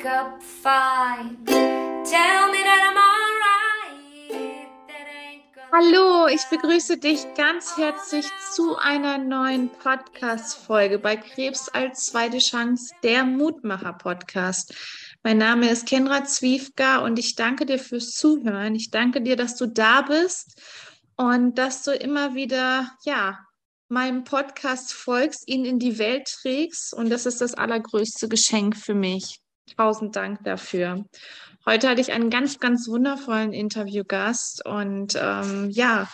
wake up fine. Tell me that I'm alright. Hallo, ich begrüße dich ganz herzlich zu einer neuen Podcast-Folge bei Krebs als zweite Chance, der Mutmacher-Podcast. Mein Name ist Kendra Zwiefka und ich danke dir fürs Zuhören. Ich danke dir, dass du da bist und dass du immer wieder, ja, meinem Podcast folgst, ihn in die Welt trägst und das ist das allergrößte Geschenk für mich. Tausend Dank dafür. Heute hatte ich einen ganz, ganz wundervollen Interviewgast und ähm, ja,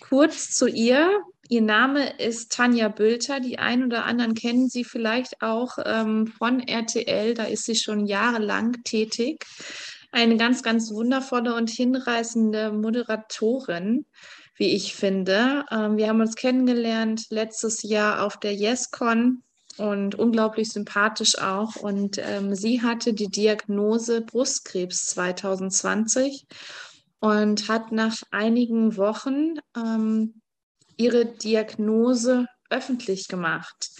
kurz zu ihr. Ihr Name ist Tanja Bülter. Die einen oder anderen kennen sie vielleicht auch ähm, von RTL. Da ist sie schon jahrelang tätig. Eine ganz, ganz wundervolle und hinreißende Moderatorin wie ich finde. Ähm, wir haben uns kennengelernt letztes Jahr auf der YesCon und unglaublich sympathisch auch. Und ähm, sie hatte die Diagnose Brustkrebs 2020 und hat nach einigen Wochen ähm, ihre Diagnose öffentlich gemacht.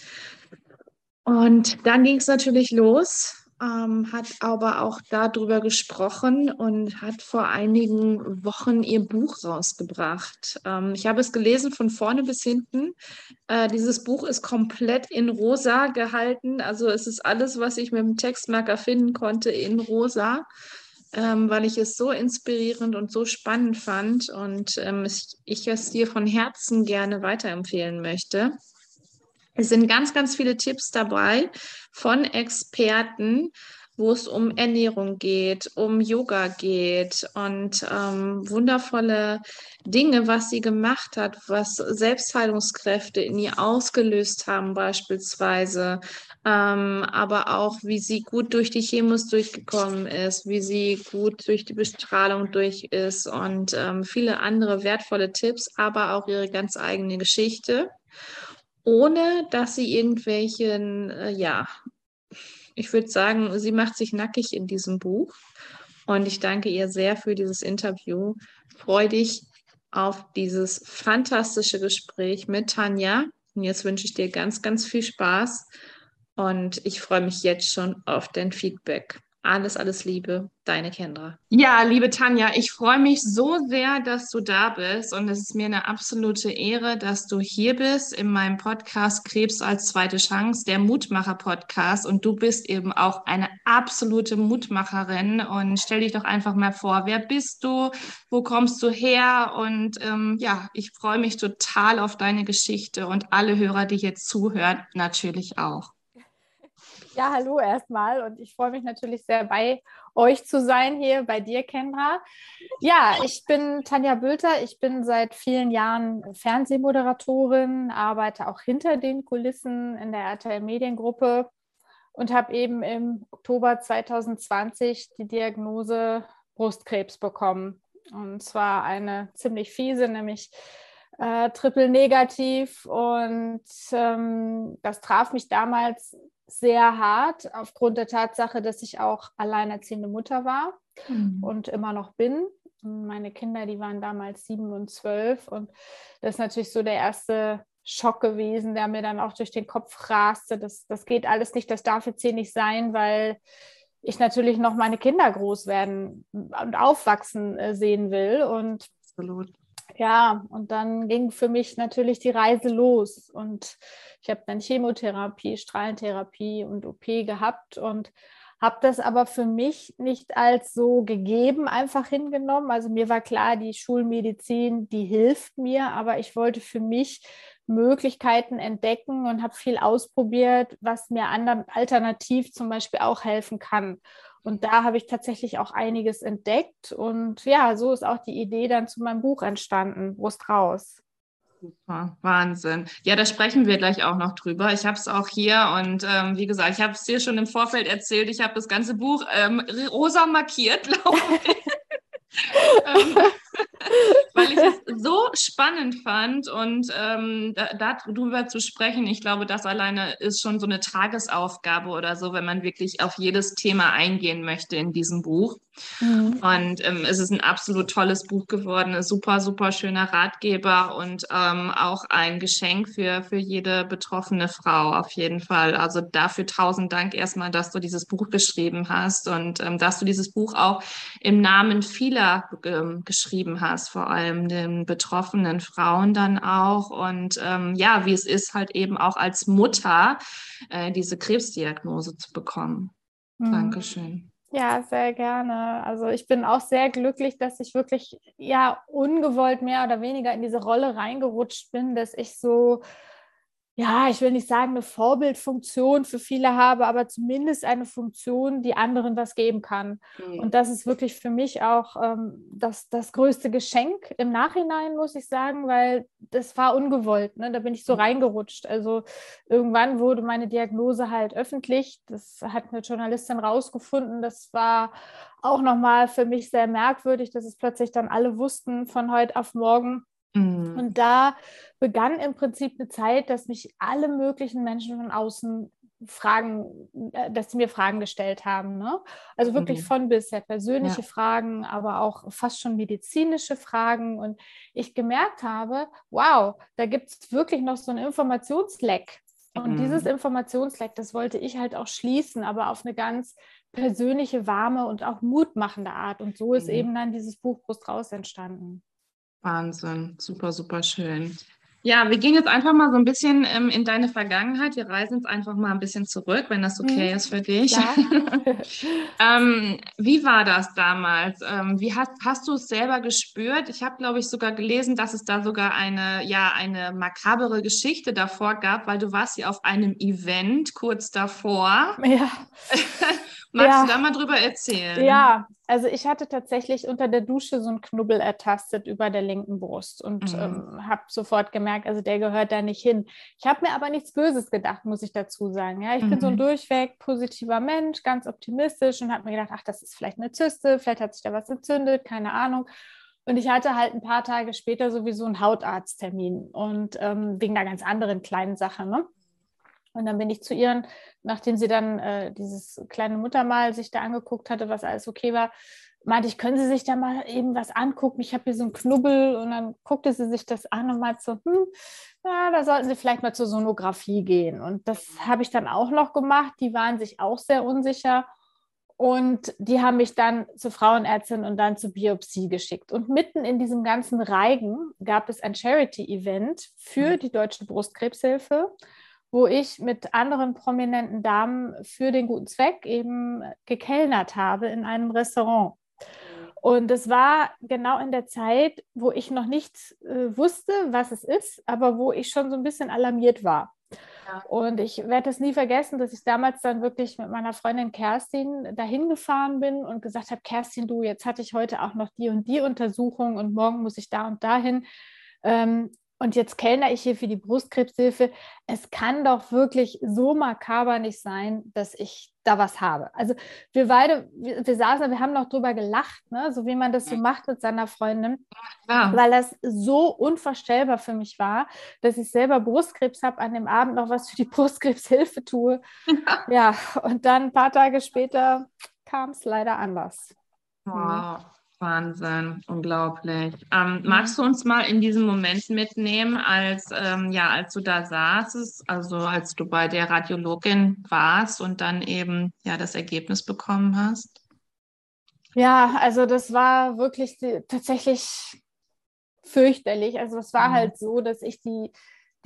Und dann ging es natürlich los ähm, hat aber auch darüber gesprochen und hat vor einigen Wochen ihr Buch rausgebracht. Ähm, ich habe es gelesen von vorne bis hinten. Äh, dieses Buch ist komplett in rosa gehalten. Also es ist alles, was ich mit dem Textmarker finden konnte, in rosa. Ähm, weil ich es so inspirierend und so spannend fand und ähm, ich, ich es dir von Herzen gerne weiterempfehlen möchte. Es sind ganz, ganz viele Tipps dabei von Experten, wo es um Ernährung geht, um Yoga geht und ähm, wundervolle Dinge, was sie gemacht hat, was Selbstheilungskräfte in ihr ausgelöst haben beispielsweise, ähm, aber auch wie sie gut durch die Chemos durchgekommen ist, wie sie gut durch die Bestrahlung durch ist und ähm, viele andere wertvolle Tipps, aber auch ihre ganz eigene Geschichte ohne dass sie irgendwelchen, äh, ja, ich würde sagen, sie macht sich nackig in diesem Buch. Und ich danke ihr sehr für dieses Interview. Freue dich auf dieses fantastische Gespräch mit Tanja. Und jetzt wünsche ich dir ganz, ganz viel Spaß. Und ich freue mich jetzt schon auf dein Feedback. Alles, alles Liebe, deine Kendra. Ja, liebe Tanja, ich freue mich so sehr, dass du da bist und es ist mir eine absolute Ehre, dass du hier bist in meinem Podcast Krebs als zweite Chance, der Mutmacher-Podcast und du bist eben auch eine absolute Mutmacherin und stell dich doch einfach mal vor, wer bist du, wo kommst du her und ähm, ja, ich freue mich total auf deine Geschichte und alle Hörer, die jetzt zuhören, natürlich auch. Ja, hallo erstmal und ich freue mich natürlich sehr bei euch zu sein hier bei dir, Kendra. Ja, ich bin Tanja Bülter. Ich bin seit vielen Jahren Fernsehmoderatorin, arbeite auch hinter den Kulissen in der RTL Mediengruppe und habe eben im Oktober 2020 die Diagnose Brustkrebs bekommen. Und zwar eine ziemlich fiese, nämlich äh, triple negativ. Und ähm, das traf mich damals sehr hart aufgrund der Tatsache, dass ich auch alleinerziehende Mutter war mhm. und immer noch bin. Meine Kinder, die waren damals sieben und zwölf und das ist natürlich so der erste Schock gewesen, der mir dann auch durch den Kopf raste. Das, das geht alles nicht, das darf jetzt hier nicht sein, weil ich natürlich noch meine Kinder groß werden und aufwachsen äh, sehen will. Und Absolut. Ja, und dann ging für mich natürlich die Reise los und ich habe dann Chemotherapie, Strahlentherapie und OP gehabt und habe das aber für mich nicht als so gegeben einfach hingenommen. Also mir war klar, die Schulmedizin, die hilft mir, aber ich wollte für mich Möglichkeiten entdecken und habe viel ausprobiert, was mir anderen alternativ zum Beispiel auch helfen kann. Und da habe ich tatsächlich auch einiges entdeckt. Und ja, so ist auch die Idee dann zu meinem Buch entstanden, Brust raus. Super, Wahnsinn. Ja, da sprechen wir gleich auch noch drüber. Ich habe es auch hier und ähm, wie gesagt, ich habe es dir schon im Vorfeld erzählt. Ich habe das ganze Buch ähm, rosa markiert, glaube ich. ähm, weil ich es so spannend fand und ähm, da, darüber zu sprechen, ich glaube, das alleine ist schon so eine Tagesaufgabe oder so, wenn man wirklich auf jedes Thema eingehen möchte in diesem Buch. Mhm. Und ähm, es ist ein absolut tolles Buch geworden, ein super, super schöner Ratgeber und ähm, auch ein Geschenk für, für jede betroffene Frau auf jeden Fall. Also dafür tausend Dank erstmal, dass du dieses Buch geschrieben hast und ähm, dass du dieses Buch auch im Namen vieler ähm, geschrieben hast, vor allem den betroffenen Frauen dann auch. Und ähm, ja, wie es ist, halt eben auch als Mutter äh, diese Krebsdiagnose zu bekommen. Mhm. Dankeschön. Ja, sehr gerne. Also ich bin auch sehr glücklich, dass ich wirklich ja ungewollt mehr oder weniger in diese Rolle reingerutscht bin, dass ich so ja, ich will nicht sagen, eine Vorbildfunktion für viele habe, aber zumindest eine Funktion, die anderen was geben kann. Mhm. Und das ist wirklich für mich auch ähm, das, das größte Geschenk im Nachhinein, muss ich sagen, weil das war ungewollt. Ne? Da bin ich so mhm. reingerutscht. Also irgendwann wurde meine Diagnose halt öffentlich. Das hat eine Journalistin rausgefunden. Das war auch nochmal für mich sehr merkwürdig, dass es plötzlich dann alle wussten von heute auf morgen Mhm. Und da begann im Prinzip eine Zeit, dass mich alle möglichen Menschen von außen Fragen, äh, dass sie mir Fragen gestellt haben. Ne? Also wirklich mhm. von bis sehr persönliche ja. Fragen, aber auch fast schon medizinische Fragen. Und ich gemerkt habe, wow, da gibt es wirklich noch so ein Informationsleck. Und mhm. dieses Informationsleck, das wollte ich halt auch schließen, aber auf eine ganz persönliche, warme und auch mutmachende Art. Und so ist mhm. eben dann dieses Buch Brust raus entstanden. Wahnsinn, super, super schön. Ja, wir gehen jetzt einfach mal so ein bisschen ähm, in deine Vergangenheit. Wir reisen jetzt einfach mal ein bisschen zurück, wenn das okay mhm. ist für dich. Ja. ähm, wie war das damals? Ähm, wie hast, hast du es selber gespürt? Ich habe, glaube ich, sogar gelesen, dass es da sogar eine, ja, eine makabere Geschichte davor gab, weil du warst ja auf einem Event kurz davor. Ja. Magst ja. du da mal drüber erzählen? Ja, also ich hatte tatsächlich unter der Dusche so einen Knubbel ertastet über der linken Brust und mhm. ähm, habe sofort gemerkt, also der gehört da nicht hin. Ich habe mir aber nichts Böses gedacht, muss ich dazu sagen. Ja, ich mhm. bin so ein mhm. durchweg positiver Mensch, ganz optimistisch und habe mir gedacht, ach, das ist vielleicht eine Zyste, vielleicht hat sich da was entzündet, keine Ahnung. Und ich hatte halt ein paar Tage später sowieso einen Hautarzttermin und ähm, wegen einer ganz anderen kleinen Sache. Ne? Und dann bin ich zu ihr, nachdem sie dann äh, dieses kleine Muttermal sich da angeguckt hatte, was alles okay war, meinte ich, können Sie sich da mal eben was angucken? Ich habe hier so einen Knubbel und dann guckte sie sich das an und meinte so, hm, ja, da sollten Sie vielleicht mal zur Sonographie gehen. Und das habe ich dann auch noch gemacht. Die waren sich auch sehr unsicher. Und die haben mich dann zur Frauenärztin und dann zur Biopsie geschickt. Und mitten in diesem ganzen Reigen gab es ein Charity-Event für mhm. die Deutsche Brustkrebshilfe wo ich mit anderen prominenten Damen für den guten Zweck eben gekellnert habe in einem Restaurant. Und es war genau in der Zeit, wo ich noch nicht äh, wusste, was es ist, aber wo ich schon so ein bisschen alarmiert war. Ja. Und ich werde es nie vergessen, dass ich damals dann wirklich mit meiner Freundin Kerstin dahin gefahren bin und gesagt habe, Kerstin, du, jetzt hatte ich heute auch noch die und die Untersuchung und morgen muss ich da und dahin. Ähm, und jetzt kellner ich hier für die Brustkrebshilfe. Es kann doch wirklich so makaber nicht sein, dass ich da was habe. Also wir beide, wir, wir saßen, wir haben noch drüber gelacht, ne? so wie man das so macht mit seiner Freundin, ja. weil das so unvorstellbar für mich war, dass ich selber Brustkrebs habe, an dem Abend noch was für die Brustkrebshilfe tue. Ja, ja und dann ein paar Tage später kam es leider anders. Wow. Wahnsinn, unglaublich. Ähm, magst du uns mal in diesen Moment mitnehmen, als, ähm, ja, als du da saßest, also als du bei der Radiologin warst und dann eben ja das Ergebnis bekommen hast? Ja, also das war wirklich die, tatsächlich fürchterlich. Also es war mhm. halt so, dass ich die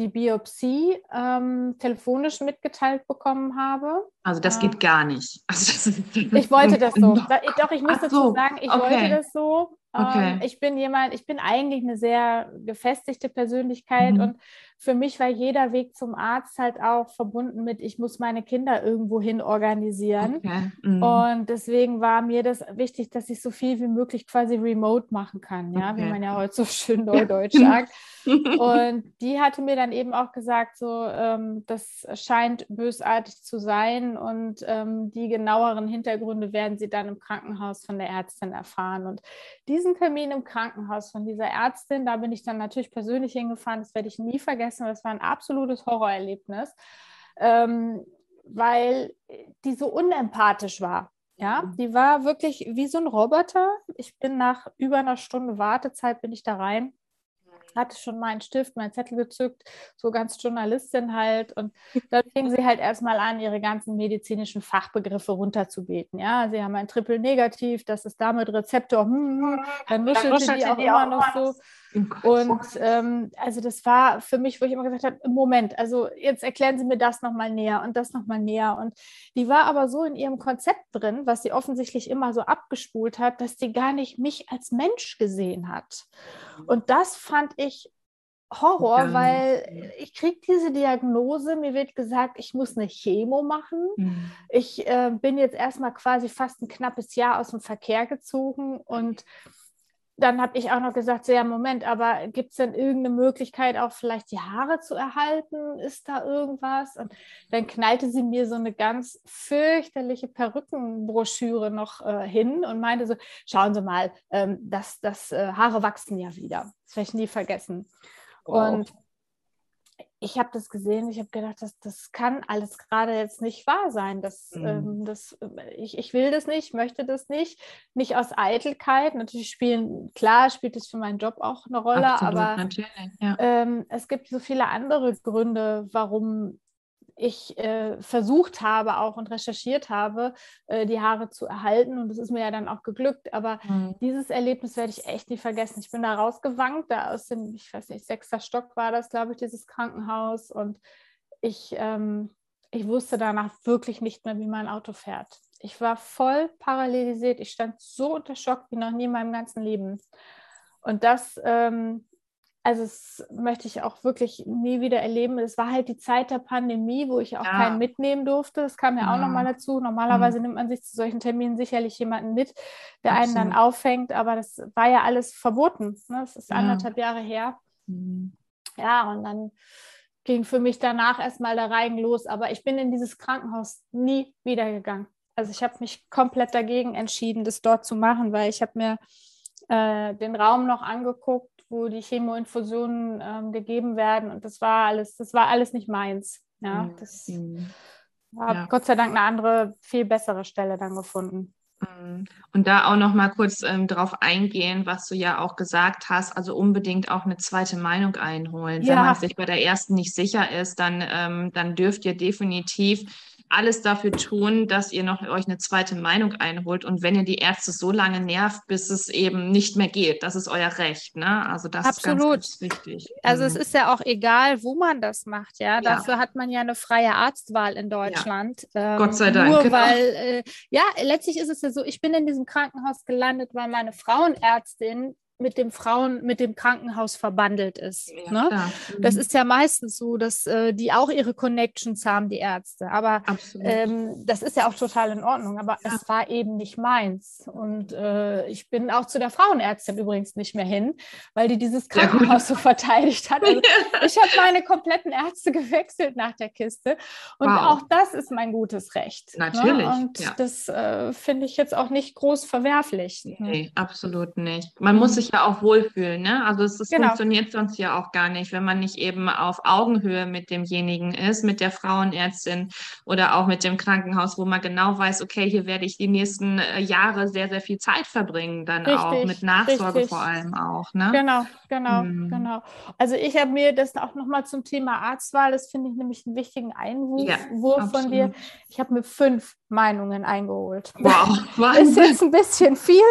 die Biopsie ähm, telefonisch mitgeteilt bekommen habe. Also das geht gar nicht. Also ich wollte das so. Doch, ich muss so, dazu sagen, ich okay. wollte das so. Okay. Ähm, ich bin jemand, ich bin eigentlich eine sehr gefestigte Persönlichkeit mhm. und für mich war jeder Weg zum Arzt halt auch verbunden mit, ich muss meine Kinder irgendwo hin organisieren. Okay. Mhm. Und deswegen war mir das wichtig, dass ich so viel wie möglich quasi remote machen kann, ja, okay. wie man ja heute so schön neudeutsch sagt. Und die hatte mir dann eben auch gesagt, so, ähm, das scheint bösartig zu sein und ähm, die genaueren Hintergründe werden sie dann im Krankenhaus von der Ärztin erfahren. Und diesen Termin im Krankenhaus von dieser Ärztin, da bin ich dann natürlich persönlich hingefahren, das werde ich nie vergessen, das war ein absolutes Horrorerlebnis, ähm, weil die so unempathisch war. Ja, die war wirklich wie so ein Roboter. Ich bin nach über einer Stunde Wartezeit bin ich da rein hatte schon meinen Stift, meinen Zettel gezückt, so ganz Journalistin halt. Und dann fing sie halt erstmal an, ihre ganzen medizinischen Fachbegriffe runterzubeten. Ja, sie haben ein Triple Negativ, das ist damit Rezeptor, hm, hm, hm. dann nuschelte sie die auch immer noch so. Und ähm, also das war für mich, wo ich immer gesagt habe, Moment, also jetzt erklären Sie mir das nochmal näher und das nochmal näher. Und die war aber so in ihrem Konzept drin, was sie offensichtlich immer so abgespult hat, dass sie gar nicht mich als Mensch gesehen hat. Und das fand ich Horror, ja. weil ich kriege diese Diagnose, mir wird gesagt, ich muss eine Chemo machen. Mhm. Ich äh, bin jetzt erstmal quasi fast ein knappes Jahr aus dem Verkehr gezogen und dann habe ich auch noch gesagt, so, ja, Moment, aber gibt es denn irgendeine Möglichkeit, auch vielleicht die Haare zu erhalten? Ist da irgendwas? Und dann knallte sie mir so eine ganz fürchterliche Perückenbroschüre noch äh, hin und meinte so, schauen Sie mal, ähm, das, das äh, Haare wachsen ja wieder. Das werde ich nie vergessen. Wow. Und ich habe das gesehen, ich habe gedacht, das, das kann alles gerade jetzt nicht wahr sein. Das, mhm. ähm, das, äh, ich, ich will das nicht, möchte das nicht. Nicht aus Eitelkeit. Natürlich spielen, klar spielt es für meinen Job auch eine Rolle, Absolut, aber ja. ähm, es gibt so viele andere Gründe, warum ich äh, versucht habe auch und recherchiert habe, äh, die Haare zu erhalten. Und das ist mir ja dann auch geglückt. Aber mhm. dieses Erlebnis werde ich echt nie vergessen. Ich bin da rausgewankt, da aus dem, ich weiß nicht, sechster Stock war das, glaube ich, dieses Krankenhaus. Und ich, ähm, ich wusste danach wirklich nicht mehr, wie mein Auto fährt. Ich war voll parallelisiert. Ich stand so unter Schock wie noch nie in meinem ganzen Leben. Und das ähm, also das möchte ich auch wirklich nie wieder erleben. Es war halt die Zeit der Pandemie, wo ich auch ja. keinen mitnehmen durfte. Das kam ja, ja. auch nochmal dazu. Normalerweise mhm. nimmt man sich zu solchen Terminen sicherlich jemanden mit, der Absolut. einen dann auffängt, aber das war ja alles verboten. Ne? Das ist ja. anderthalb Jahre her. Mhm. Ja, und dann ging für mich danach erstmal der Reigen los. Aber ich bin in dieses Krankenhaus nie wieder gegangen. Also ich habe mich komplett dagegen entschieden, das dort zu machen, weil ich habe mir äh, den Raum noch angeguckt wo die Chemoinfusionen ähm, gegeben werden. Und das war alles, das war alles nicht meins. Ja, mhm. das mhm. habe ja. Gott sei Dank eine andere, viel bessere Stelle dann gefunden. Mhm. Und da auch noch mal kurz ähm, darauf eingehen, was du ja auch gesagt hast, also unbedingt auch eine zweite Meinung einholen. Ja. Wenn man sich bei der ersten nicht sicher ist, dann, ähm, dann dürft ihr definitiv alles dafür tun, dass ihr noch euch eine zweite Meinung einholt und wenn ihr die Ärzte so lange nervt, bis es eben nicht mehr geht, das ist euer Recht, ne? Also das Absolut. ist ganz, ganz wichtig. Also mhm. es ist ja auch egal, wo man das macht, ja. ja. Dafür hat man ja eine freie Arztwahl in Deutschland. Ja. Ähm, Gott sei Dank. Nur genau. weil, äh, ja, letztlich ist es ja so, ich bin in diesem Krankenhaus gelandet, weil meine Frauenärztin mit dem Frauen, mit dem Krankenhaus verbandelt ist. Ja, ne? Mhm. Das ist ja meistens so, dass äh, die auch ihre Connections haben, die Ärzte. Aber ähm, das ist ja auch total in Ordnung. Aber ja. es war eben nicht meins. Und äh, ich bin auch zu der Frauenärztin übrigens nicht mehr hin, weil die dieses Krankenhaus so verteidigt hat. Also, ich habe meine kompletten Ärzte gewechselt nach der Kiste. Und wow. auch das ist mein gutes Recht. Ne? Natürlich. Ne? Und das äh, finde ich jetzt auch nicht groß verwerflich. Ne? Nee, absolut nicht. Man muss sich ja auch wohlfühlen. Ne? Also es, es genau. funktioniert sonst ja auch gar nicht, wenn man nicht eben auf Augenhöhe mit demjenigen ist, mit der Frauenärztin oder auch mit dem Krankenhaus, wo man genau weiß, okay, hier werde ich die nächsten äh, Jahre sehr, sehr viel Zeit verbringen, dann richtig, auch mit Nachsorge richtig. vor allem auch. Ne? Genau, genau, hm. genau. Also ich habe mir das auch nochmal zum Thema Arztwahl, das finde ich nämlich einen wichtigen Einwurf ja, von dir. Ich habe mir fünf Meinungen eingeholt. Wow, ist jetzt ein bisschen viel,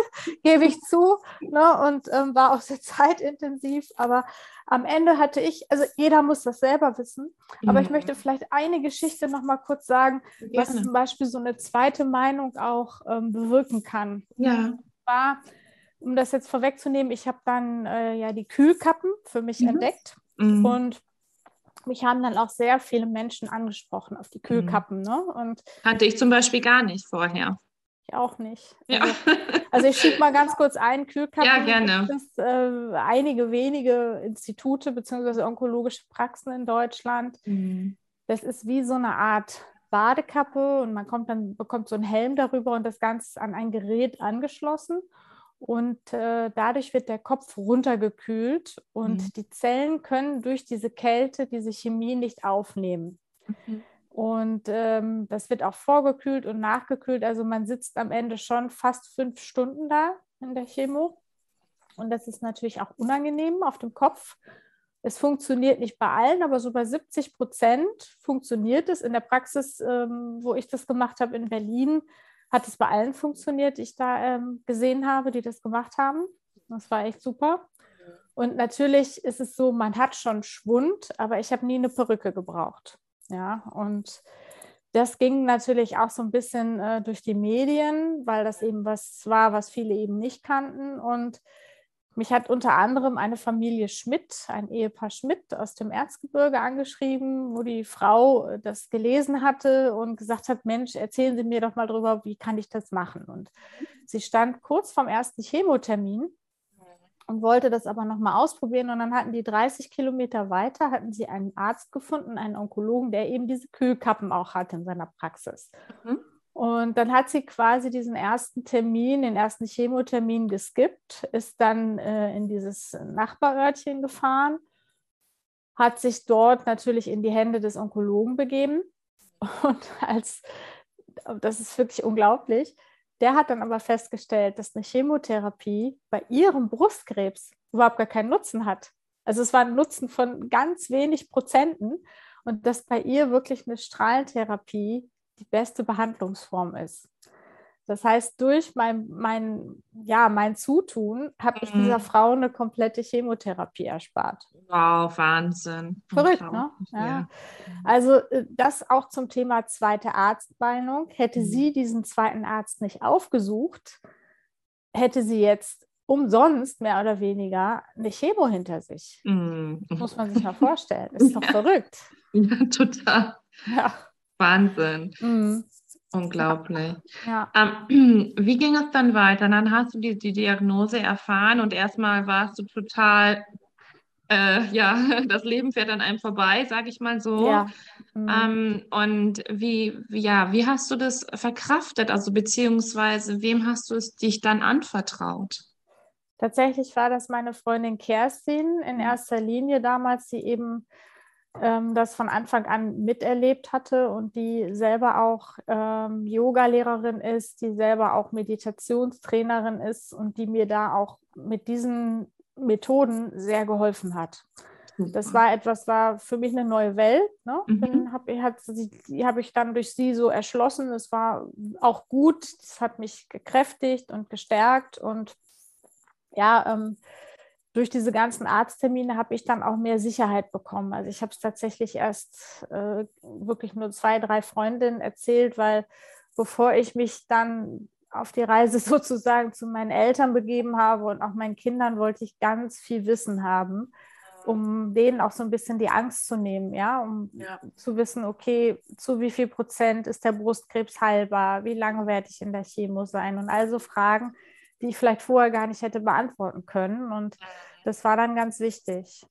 gebe ich zu. Ne? Und ähm, war auch sehr zeitintensiv. Aber am Ende hatte ich, also jeder muss das selber wissen. Aber mhm. ich möchte vielleicht eine Geschichte noch mal kurz sagen, Gerne. was zum Beispiel so eine zweite Meinung auch ähm, bewirken kann. Ja. War, um das jetzt vorwegzunehmen, ich habe dann äh, ja die Kühlkappen für mich mhm. entdeckt. Mhm. Und mich haben dann auch sehr viele Menschen angesprochen auf die mhm. Kühlkappen. Mhm. Ne? Und Kannte ich zum Beispiel gar nicht vorher. Ich auch nicht. Ja. Also, also ich schiebe mal ganz kurz ein, Kühlkappen. Ja, gerne. Es äh, einige wenige Institute bzw. onkologische Praxen in Deutschland. Mhm. Das ist wie so eine Art Badekappe und man kommt dann, bekommt so einen Helm darüber und das Ganze ist an ein Gerät angeschlossen. Und äh, dadurch wird der Kopf runtergekühlt und mhm. die Zellen können durch diese Kälte diese Chemie nicht aufnehmen. Mhm. Und ähm, das wird auch vorgekühlt und nachgekühlt. Also man sitzt am Ende schon fast fünf Stunden da in der Chemo. Und das ist natürlich auch unangenehm auf dem Kopf. Es funktioniert nicht bei allen, aber so bei 70 Prozent funktioniert es. In der Praxis, ähm, wo ich das gemacht habe in Berlin, hat es bei allen funktioniert, die ich da ähm, gesehen habe, die das gemacht haben. Das war echt super. Und natürlich ist es so, man hat schon Schwund, aber ich habe nie eine Perücke gebraucht. Ja, und das ging natürlich auch so ein bisschen äh, durch die Medien, weil das eben was war, was viele eben nicht kannten. Und mich hat unter anderem eine Familie Schmidt, ein Ehepaar Schmidt aus dem Erzgebirge angeschrieben, wo die Frau äh, das gelesen hatte und gesagt hat, Mensch, erzählen Sie mir doch mal drüber, wie kann ich das machen? Und sie stand kurz vorm ersten Chemotermin und wollte das aber nochmal ausprobieren. Und dann hatten die 30 Kilometer weiter, hatten sie einen Arzt gefunden, einen Onkologen, der eben diese Kühlkappen auch hat in seiner Praxis. Mhm. Und dann hat sie quasi diesen ersten Termin, den ersten Chemotermin geskippt, ist dann äh, in dieses Nachbarörtchen gefahren, hat sich dort natürlich in die Hände des Onkologen begeben. Und als, das ist wirklich unglaublich, der hat dann aber festgestellt, dass eine Chemotherapie bei ihrem Brustkrebs überhaupt gar keinen Nutzen hat. Also es war ein Nutzen von ganz wenig Prozenten und dass bei ihr wirklich eine Strahlentherapie die beste Behandlungsform ist. Das heißt, durch mein, mein, ja, mein Zutun habe ich dieser mhm. Frau eine komplette Chemotherapie erspart. Wow, Wahnsinn. Verrückt, ne? Ja. ja. Also äh, das auch zum Thema zweite Arztmeinung. Hätte mhm. sie diesen zweiten Arzt nicht aufgesucht, hätte sie jetzt umsonst mehr oder weniger eine Chemo hinter sich. Mhm. Muss man sich mal vorstellen. Ist doch ja. verrückt. Ja, total. Ja. Wahnsinn. Mhm. Unglaublich. Ja. Ähm, wie ging es dann weiter? Dann hast du die, die Diagnose erfahren und erstmal warst du total, äh, ja, das Leben fährt an einem vorbei, sage ich mal so. Ja. Mhm. Ähm, und wie, ja, wie hast du das verkraftet? Also beziehungsweise wem hast du es dich dann anvertraut? Tatsächlich war das meine Freundin Kerstin in mhm. erster Linie damals, die eben ähm, das von Anfang an miterlebt hatte und die selber auch ähm, Yoga-Lehrerin ist, die selber auch Meditationstrainerin ist und die mir da auch mit diesen Methoden sehr geholfen hat. Das war etwas, war für mich eine neue Welt. Ne? Mhm. Hab, hat, die habe ich dann durch sie so erschlossen. Es war auch gut. Es hat mich gekräftigt und gestärkt. Und ja, ähm, durch diese ganzen Arzttermine habe ich dann auch mehr Sicherheit bekommen. Also ich habe es tatsächlich erst äh, wirklich nur zwei, drei Freundinnen erzählt, weil bevor ich mich dann auf die Reise sozusagen zu meinen Eltern begeben habe und auch meinen Kindern, wollte ich ganz viel Wissen haben, um denen auch so ein bisschen die Angst zu nehmen, ja, um ja. zu wissen, okay, zu wie viel Prozent ist der Brustkrebs heilbar, wie lange werde ich in der Chemo sein und also Fragen, die ich vielleicht vorher gar nicht hätte beantworten können. Und das war dann ganz wichtig.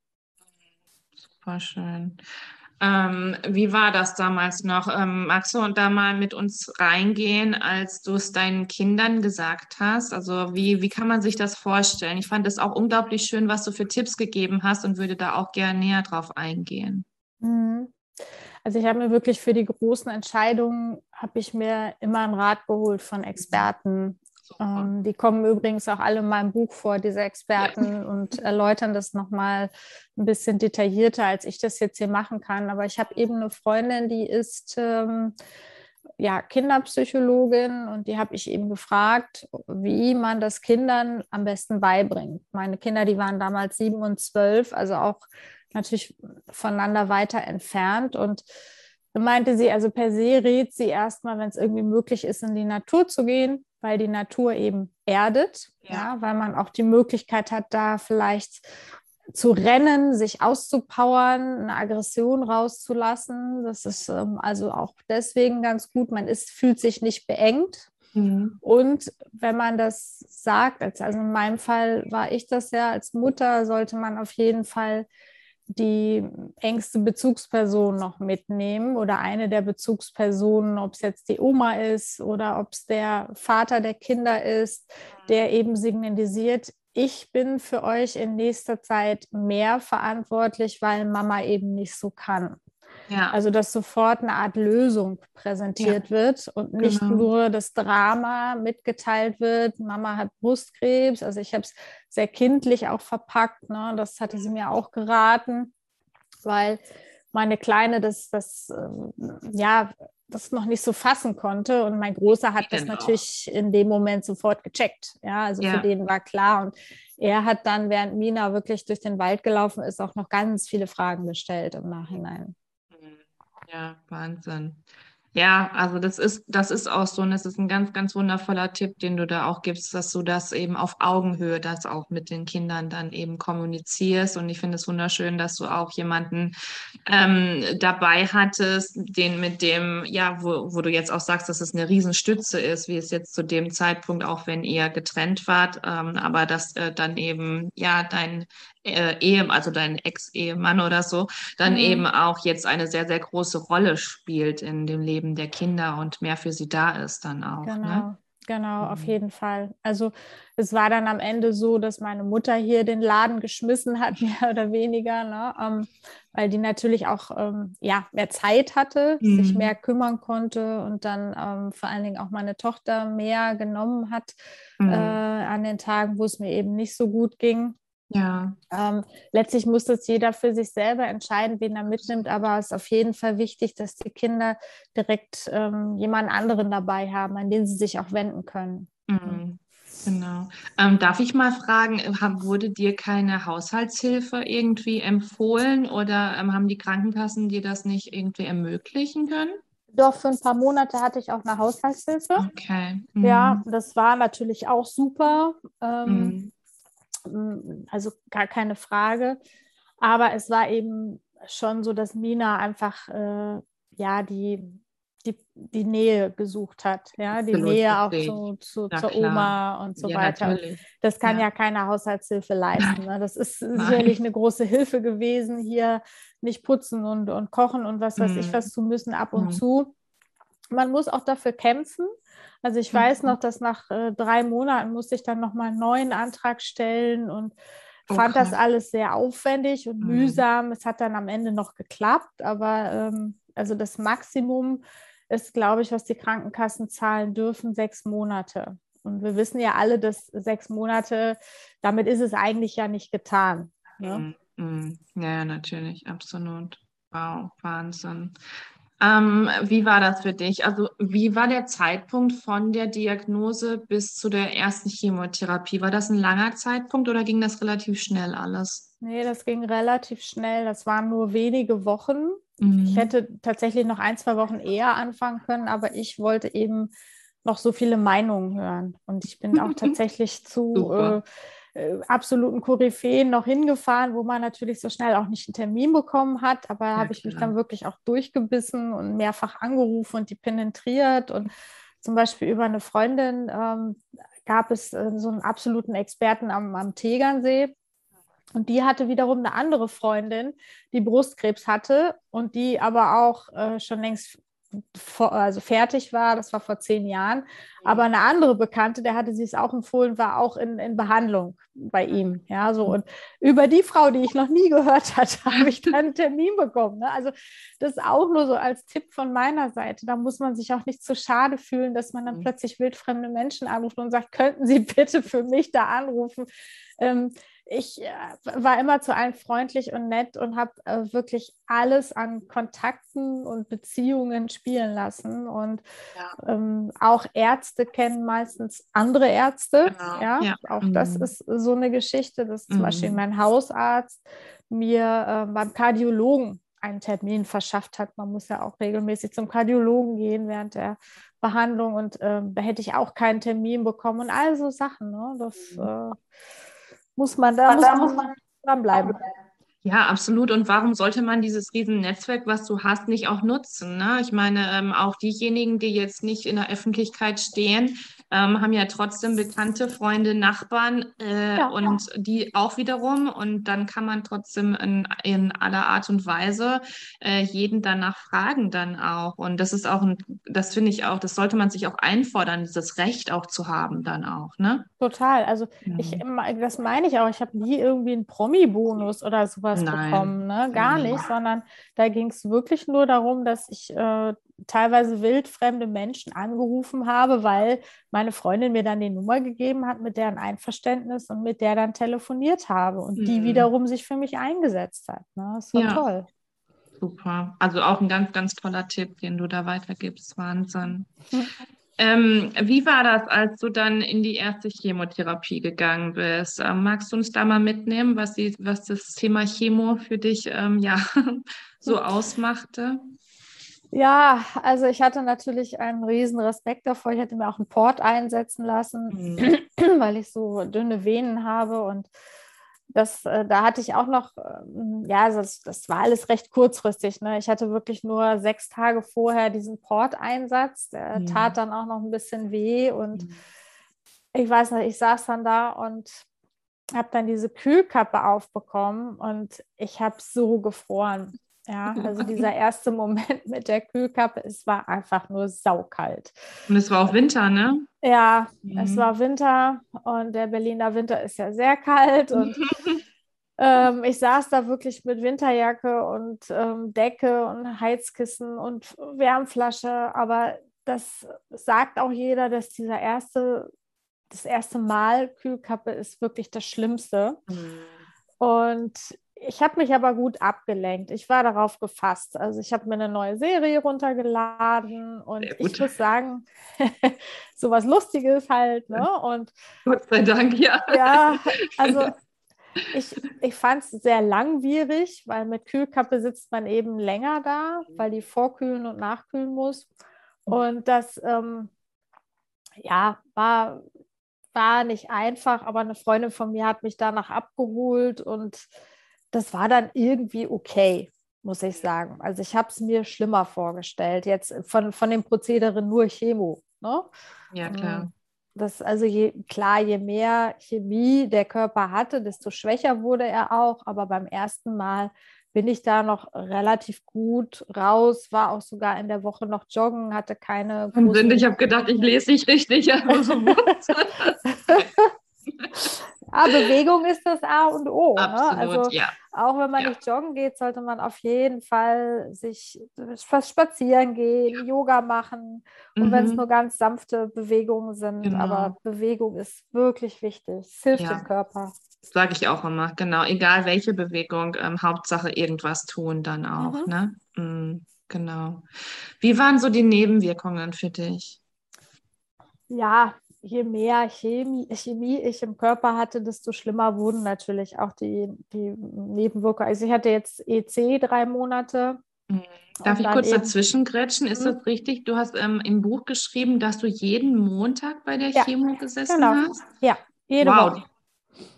Super schön. Ähm, wie war das damals noch? Ähm, magst du da mal mit uns reingehen, als du es deinen Kindern gesagt hast? Also wie, wie kann man sich das vorstellen? Ich fand es auch unglaublich schön, was du für Tipps gegeben hast und würde da auch gerne näher drauf eingehen. Mhm. Also ich habe mir wirklich für die großen Entscheidungen, habe ich mir immer einen Rat geholt von Experten, ähm, die kommen übrigens auch alle in meinem Buch vor, diese Experten, und erläutern das nochmal ein bisschen detaillierter, als ich das jetzt hier machen kann. Aber ich habe eben eine Freundin, die ist ähm, ja, Kinderpsychologin und die habe ich eben gefragt, wie man das Kindern am besten beibringt. Meine Kinder, die waren damals sieben und zwölf, also auch natürlich voneinander weiter entfernt und meinte sie, also per se rät sie erstmal, wenn es irgendwie möglich ist, in die Natur zu gehen, weil die Natur eben erdet, ja. ja. weil man auch die Möglichkeit hat, da vielleicht zu rennen, sich auszupowern, eine Aggression rauszulassen. Das ist ähm, also auch deswegen ganz gut. Man ist, fühlt sich nicht beengt. Mhm. Und wenn man das sagt, also in meinem Fall war ich das ja als Mutter, sollte man auf jeden Fall die engste Bezugsperson noch mitnehmen oder eine der Bezugspersonen, ob es jetzt die Oma ist oder ob es der Vater der Kinder ist, der eben signalisiert, ich bin für euch in nächster Zeit mehr verantwortlich, weil Mama eben nicht so kann. Ja. Also, dass sofort eine Art Lösung präsentiert ja. wird und nicht genau. nur das Drama mitgeteilt wird, Mama hat Brustkrebs. Also ich habe es sehr kindlich auch verpackt. Ne? Das hatte sie mir auch geraten, weil meine Kleine das, das ähm, ja, das noch nicht so fassen konnte. Und mein Großer hat das natürlich auch. in dem Moment sofort gecheckt. Ja, also ja. für den war klar. Und er hat dann, während Mina wirklich durch den Wald gelaufen ist, auch noch ganz viele Fragen gestellt im Nachhinein. Ja, Wahnsinn. Ja, also das ist, das ist auch so und es ist ein ganz, ganz wundervoller Tipp, den du da auch gibst, dass du das eben auf Augenhöhe das auch mit den Kindern dann eben kommunizierst. Und ich finde es wunderschön, dass du auch jemanden ähm, dabei hattest, den mit dem, ja, wo, wo du jetzt auch sagst, dass es eine Riesenstütze ist, wie es jetzt zu dem Zeitpunkt, auch wenn ihr getrennt wart, ähm, aber dass äh, dann eben, ja, dein äh, Ehe, also dein Ex-Ehemann oder so, dann mhm. eben auch jetzt eine sehr, sehr große Rolle spielt in dem Leben der Kinder und mehr für sie da ist dann auch. Genau. Ne? Genau, auf mhm. jeden Fall. Also es war dann am Ende so, dass meine Mutter hier den Laden geschmissen hat, mehr oder weniger, ne? ähm, weil die natürlich auch ähm, ja, mehr Zeit hatte, mhm. sich mehr kümmern konnte und dann ähm, vor allen Dingen auch meine Tochter mehr genommen hat mhm. äh, an den Tagen, wo es mir eben nicht so gut ging. Ja. Ähm, letztlich muss das jeder für sich selber entscheiden, wen er mitnimmt, aber es ist auf jeden Fall wichtig, dass die Kinder direkt ähm, jemand anderen dabei haben, an den sie sich auch wenden können. Mhm. Genau. Ähm, darf ich mal fragen, wurde dir keine Haushaltshilfe irgendwie empfohlen oder ähm, haben die Krankenkassen dir das nicht irgendwie ermöglichen können? Doch, für ein paar Monate hatte ich auch eine Haushaltshilfe. Okay. Mhm. Ja, das war natürlich auch super. Ähm, mhm also gar keine Frage. Aber es war eben schon so, dass Mina einfach äh, ja die, die, die Nähe gesucht hat, ja, die Absolut, Nähe auch zu, zu zur klar. Oma und so ja, weiter. Natürlich. Das kann ja. ja. keine Haushaltshilfe leisten. Ne? Das ist Nein. sicherlich eine große Hilfe gewesen, hier nicht putzen und, und kochen und was weiß mm. ich mhm. was zu müssen ab und mm. zu. Man muss auch dafür kämpfen. Also ich weiß mhm. noch, dass nach äh, drei Monaten musste ich dann nochmal einen neuen Antrag stellen und fand okay. das alles sehr aufwendig und mhm. mühsam. Es hat dann am Ende noch geklappt, aber ähm, also das Maximum ist, glaube ich, was die Krankenkassen zahlen dürfen, sechs Monate. Und wir wissen ja alle, dass sechs Monate, damit ist es eigentlich ja nicht getan. Ne? Mhm. mhm. Ja, natürlich, absolut. Wow, Wahnsinn. Ähm, wie war das für dich? Also wie war der Zeitpunkt von der Diagnose bis zu der ersten Chemotherapie? War das ein langer Zeitpunkt oder ging das relativ schnell alles? Nee, das ging relativ schnell. Das waren nur wenige Wochen. Mhm. Ich hätte tatsächlich noch ein, zwei Wochen eher anfangen können, aber ich wollte eben noch so viele Meinungen hören. Und ich bin auch tatsächlich zu äh, absoluten Koryphäen noch hingefahren, wo man natürlich so schnell auch nicht einen Termin bekommen hat. Aber ja, habe ich mich dann wirklich auch durchgebissen und mehrfach angerufen und die penetriert. Und zum Beispiel über eine Freundin ähm, gab es äh, so einen absoluten Experten am, am Tegernsee. Und die hatte wiederum eine andere Freundin, die Brustkrebs hatte und die aber auch äh, schon längst also fertig war, das war vor zehn Jahren. Aber eine andere Bekannte, der hatte sie es auch empfohlen, war auch in, in Behandlung bei ihm. Ja, so und über die Frau, die ich noch nie gehört hatte, habe ich dann einen Termin bekommen. Ne? Also das ist auch nur so als Tipp von meiner Seite. Da muss man sich auch nicht zu schade fühlen, dass man dann mhm. plötzlich wildfremde Menschen anruft und sagt, könnten Sie bitte für mich da anrufen? Ähm, ich äh, war immer zu allen freundlich und nett und habe äh, wirklich alles an Kontakten und Beziehungen spielen lassen. Und ja. ähm, auch Ärzte kennen meistens andere Ärzte. Genau. Ja? ja? auch mhm. das ist so eine Geschichte, dass mhm. zum Beispiel mhm. mein Hausarzt mir äh, beim Kardiologen einen Termin verschafft hat. Man muss ja auch regelmäßig zum Kardiologen gehen während der Behandlung und äh, da hätte ich auch keinen Termin bekommen und all so Sachen. Ne? Das mhm. Muss man, da, muss man dranbleiben. Ja, absolut. Und warum sollte man dieses Riesennetzwerk, was du hast, nicht auch nutzen? Ne? Ich meine, ähm, auch diejenigen, die jetzt nicht in der Öffentlichkeit stehen, ähm, haben ja trotzdem bekannte Freunde, Nachbarn äh, ja, und ja. die auch wiederum. Und dann kann man trotzdem in, in aller Art und Weise äh, jeden danach fragen dann auch. Und das ist auch ein, das finde ich auch, das sollte man sich auch einfordern, dieses Recht auch zu haben dann auch. Ne? Total. Also mhm. ich, das meine ich auch. Ich habe nie irgendwie einen Promi-Bonus oder sowas sowas Nein. bekommen, ne? Gar Nee. nicht, sondern da ging es wirklich nur darum, dass ich äh, teilweise wildfremde Menschen angerufen habe, weil meine Freundin mir dann die Nummer gegeben hat, mit deren Einverständnis und mit der dann telefoniert habe und die Mhm. wiederum sich für mich eingesetzt hat. Ne? Das war Ja. toll. Super. Also auch ein ganz, ganz toller Tipp, den du da weitergibst. Wahnsinn. Ähm, wie war das, als du dann in die erste Chemotherapie gegangen bist? Ähm, magst du uns da mal mitnehmen, was, die, was das Thema Chemo für dich ähm, ja, so ausmachte? Ja, also ich hatte natürlich einen riesen Respekt davor. Ich hätte mir auch einen Port einsetzen lassen, Mhm. weil ich so dünne Venen habe und das, äh, da hatte ich auch noch, ähm, ja, das, das war alles recht kurzfristig. Ne? Ich hatte wirklich nur sechs Tage vorher diesen Port-Einsatz. Der Mhm. tat dann auch noch ein bisschen weh und ich weiß nicht, ich saß dann da und habe dann diese Kühlkappe aufbekommen und ich habe so gefroren. Ja, also dieser erste Moment mit der Kühlkappe, es war einfach nur saukalt. Und es war auch Winter, ne? Ja, es Mhm. war Winter und der Berliner Winter ist ja sehr kalt und ähm, ich saß da wirklich mit Winterjacke und ähm, Decke und Heizkissen und Wärmflasche, aber das sagt auch jeder, dass dieser erste, das erste Mal Kühlkappe ist wirklich das Schlimmste. Und ich habe mich aber gut abgelenkt. Ich war darauf gefasst. Also ich habe mir eine neue Serie runtergeladen und ich muss sagen, sowas Lustiges halt. Ne? Und Gott sei Dank, ja. ja, also ich, ich fand es sehr langwierig, weil mit Kühlkappe sitzt man eben länger da, weil die vorkühlen und nachkühlen muss. Und das, ähm, ja, war, war nicht einfach, aber eine Freundin von mir hat mich danach abgeholt und das war dann irgendwie okay, muss ich sagen. Also ich habe es mir schlimmer vorgestellt, jetzt von, von dem Prozedere nur Chemo. Ne? Ja, klar. Ähm, Das also je, klar, je mehr Chemie der Körper hatte, desto schwächer wurde er auch. Aber beim ersten Mal bin ich da noch relativ gut raus, war auch sogar in der Woche noch joggen, hatte keine großen- ich habe gedacht, ich lese nicht richtig. gut. Ah, Bewegung ist das A und O. Ne? Absolut, Also ja. auch wenn man Ja. nicht joggen geht, sollte man auf jeden Fall sich was spazieren gehen, Yoga machen. Und wenn es Mhm. nur ganz sanfte Bewegungen sind, Genau. aber Bewegung ist wirklich wichtig. Es hilft Ja. dem Körper. Sage ich auch immer, genau. Egal welche Bewegung, ähm, Hauptsache irgendwas tun dann auch, Mhm. ne? Mm, genau. Wie waren so die Nebenwirkungen für dich? Ja, je mehr Chemie, Chemie ich im Körper hatte, desto schlimmer wurden natürlich auch die, die Nebenwirkungen. Also ich hatte jetzt EC drei Monate. Mm. Darf ich kurz eben- dazwischen grätschen? Ist Mhm. das richtig? Du hast ähm, im Buch geschrieben, dass du jeden Montag bei der Ja, Chemo gesessen genau. hast? Ja, jede Wow. Woche.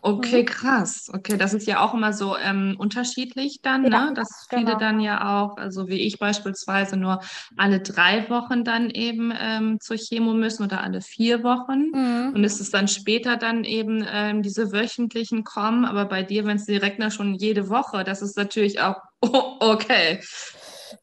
Okay, Mhm. krass. Okay, das ist ja auch immer so ähm, unterschiedlich dann, Ja, ne? Dass viele genau. dann ja auch, also wie ich beispielsweise, nur alle drei Wochen dann eben ähm, zur Chemo müssen oder alle vier Wochen. Mhm. Und es ist dann später dann eben ähm, diese wöchentlichen kommen, aber bei dir, wenn es direkt noch schon jede Woche, das ist natürlich auch oh, okay.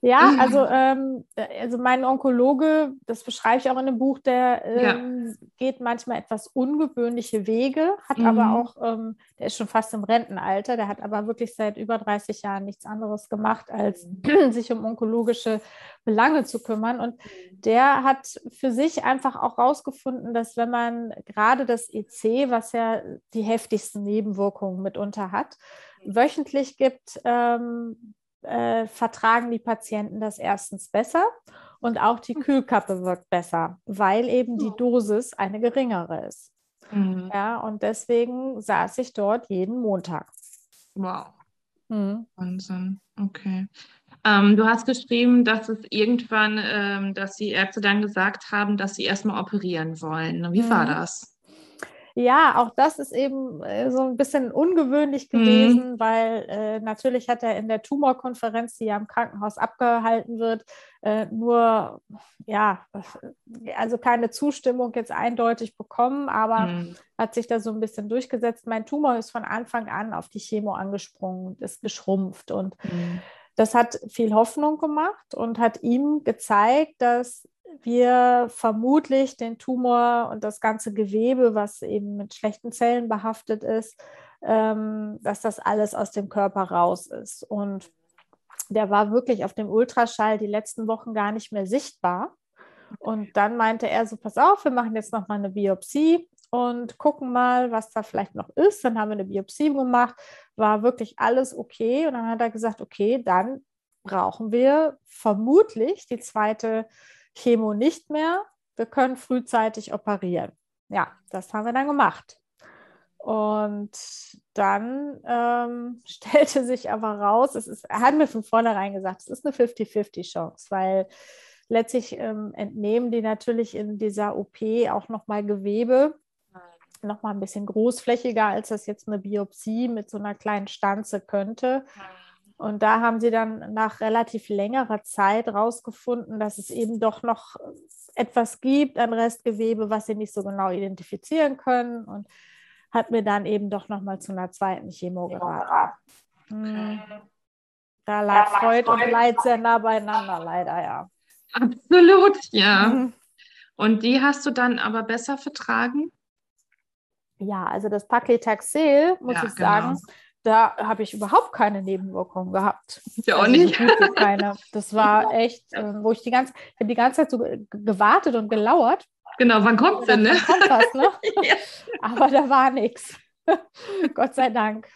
Ja, also, ähm, also mein Onkologe, das beschreibe ich auch in dem Buch, der Ja. ähm, geht manchmal etwas ungewöhnliche Wege, hat Mhm. aber auch, ähm, der ist schon fast im Rentenalter, der hat aber wirklich seit über 30 Jahren nichts anderes gemacht, als sich um onkologische Belange zu kümmern. Und der hat für sich einfach auch rausgefunden, dass wenn man gerade das EC, was ja die heftigsten Nebenwirkungen mitunter hat, wöchentlich gibt, ähm, äh, vertragen die Patienten das erstens besser und auch die Kühlkappe wirkt besser, weil eben die Dosis eine geringere ist. Mhm. Ja, und deswegen saß ich dort jeden Montag. Wow. Mhm. Wahnsinn, okay. Ähm, du hast geschrieben, dass es irgendwann, ähm, dass die Ärzte dann gesagt haben, dass sie erstmal operieren wollen. Wie war Mhm. das? Ja, auch das ist eben äh, so ein bisschen ungewöhnlich Mhm. gewesen, weil äh, natürlich hat er in der Tumorkonferenz, die ja im Krankenhaus abgehalten wird, äh, nur, ja, also keine Zustimmung jetzt eindeutig bekommen, aber Mhm. hat sich da so ein bisschen durchgesetzt. Mein Tumor ist von Anfang an auf die Chemo angesprungen und ist geschrumpft. Und Mhm. das hat viel Hoffnung gemacht und hat ihm gezeigt, dass wir vermutlich den Tumor und das ganze Gewebe, was eben mit schlechten Zellen behaftet ist, ähm, dass das alles aus dem Körper raus ist. Und der war wirklich auf dem Ultraschall die letzten Wochen gar nicht mehr sichtbar. Und dann meinte er so, pass auf, wir machen jetzt noch mal eine Biopsie und gucken mal, was da vielleicht noch ist. Dann haben wir eine Biopsie gemacht, war wirklich alles okay. Und dann hat er gesagt, okay, dann brauchen wir vermutlich die zweite Chemo nicht mehr. Wir können frühzeitig operieren. Ja, das haben wir dann gemacht. Und dann ähm, stellte sich aber raus, es ist, er hat mir von vornherein gesagt, es ist eine 50-50-Chance, weil letztlich ähm, entnehmen die natürlich in dieser OP auch nochmal Gewebe, nochmal ein bisschen großflächiger, als das jetzt eine Biopsie mit so einer kleinen Stanze könnte. Und da haben sie dann nach relativ längerer Zeit rausgefunden, dass es eben doch noch etwas gibt an Restgewebe, was sie nicht so genau identifizieren können. Und hat mir dann eben doch nochmal zu einer zweiten Chemo geraten. Hm. Da lag Freud und Leid sehr nah beieinander, leider, ja. Absolut, ja. Mhm. Und die hast du dann aber besser vertragen? Ja, also das Paclitaxel, muss ja, ich genau. sagen, da habe ich überhaupt keine Nebenwirkungen gehabt. Ja, auch also nicht. Keine. Das war echt, äh, wo ich die ganze, ich die ganze Zeit so gewartet und gelauert. Genau, wann kommt denn, ne? Kommt was, ne? ja. Aber da war nichts. Gott sei Dank.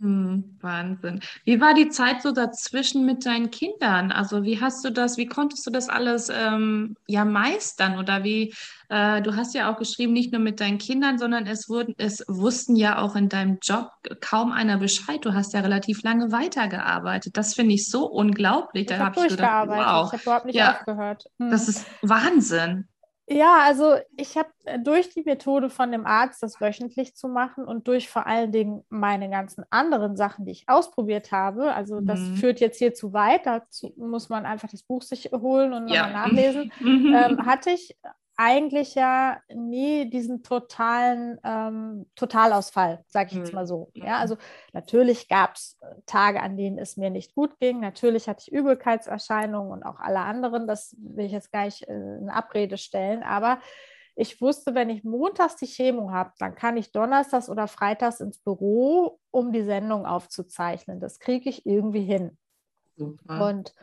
Hm, Wahnsinn. Wie war die Zeit so dazwischen mit deinen Kindern? Also wie hast du das, wie konntest du das alles ähm, ja meistern? Oder wie, äh, du hast ja auch geschrieben, nicht nur mit deinen Kindern, sondern es wurden, es wussten ja auch in deinem Job kaum einer Bescheid. Du hast ja relativ lange weitergearbeitet. Das finde ich so unglaublich. Da habe hab ich gedacht, wow. Ich habe überhaupt nicht ja, aufgehört. Hm. Das ist Wahnsinn. Ja, also ich habe äh, durch die Methode von dem Arzt, das wöchentlich zu machen und durch vor allen Dingen meine ganzen anderen Sachen, die ich ausprobiert habe, also das mhm. führt jetzt hier zu weit, dazu muss man einfach das Buch sich holen und nochmal ja. nachlesen, ähm, hatte ich eigentlich ja nie diesen totalen ähm, Totalausfall, sage ich jetzt mhm. mal so. Ja, also natürlich gab es äh, Tage, an denen es mir nicht gut ging. Natürlich hatte ich Übelkeitserscheinungen und auch alle anderen. Das will ich jetzt gleich äh, in Abrede stellen. Aber ich wusste, wenn ich montags die Chemo habe, dann kann ich donnerstags oder freitags ins Büro, um die Sendung aufzuzeichnen. Das kriege ich irgendwie hin. Super. Und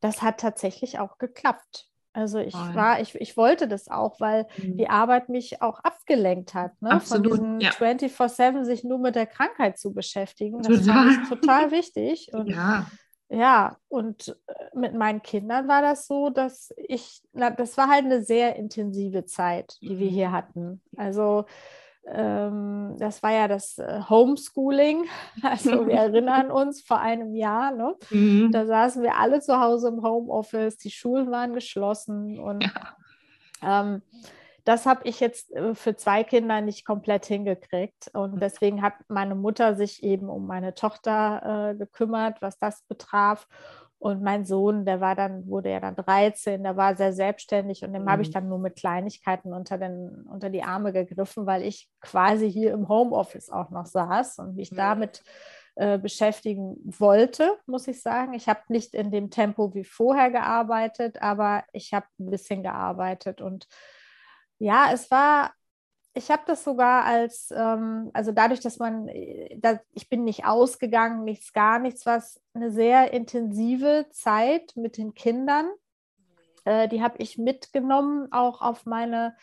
das hat tatsächlich auch geklappt. Also ich war, ich, ich wollte das auch, weil mhm. die Arbeit mich auch abgelenkt hat, ne? Absolut, von diesem ja. 24-7 sich nur mit der Krankheit zu beschäftigen. Das total. ist total wichtig. Und ja. ja, und äh, mit meinen Kindern war das so, dass ich, das war halt eine sehr intensive Zeit, die wir hier mhm. hatten. Also das war ja das äh, Homeschooling. Also wir erinnern uns vor einem Jahr, ne? Mhm. da saßen wir alle zu Hause im Homeoffice, die Schulen waren geschlossen und ja. ähm, das habe ich jetzt äh, für zwei Kinder nicht komplett hingekriegt. Und mhm. deswegen hat meine Mutter sich eben um meine Tochter äh, gekümmert, was das betraf. Und mein Sohn, der war dann, wurde ja dann 13, der war sehr selbstständig und dem mhm. habe ich mhm. dann nur mit Kleinigkeiten unter, den, unter die Arme gegriffen, weil ich quasi hier im Homeoffice auch noch saß und mich mhm. damit äh, beschäftigen wollte, muss ich sagen. Ich habe nicht in dem Tempo wie vorher gearbeitet, aber ich habe ein bisschen gearbeitet und ja, es war ich habe das sogar als, ähm, also dadurch, dass man, äh, da, ich bin nicht ausgegangen, nichts, gar nichts, was eine sehr intensive Zeit mit den Kindern. Äh, die habe ich mitgenommen, auch auf meine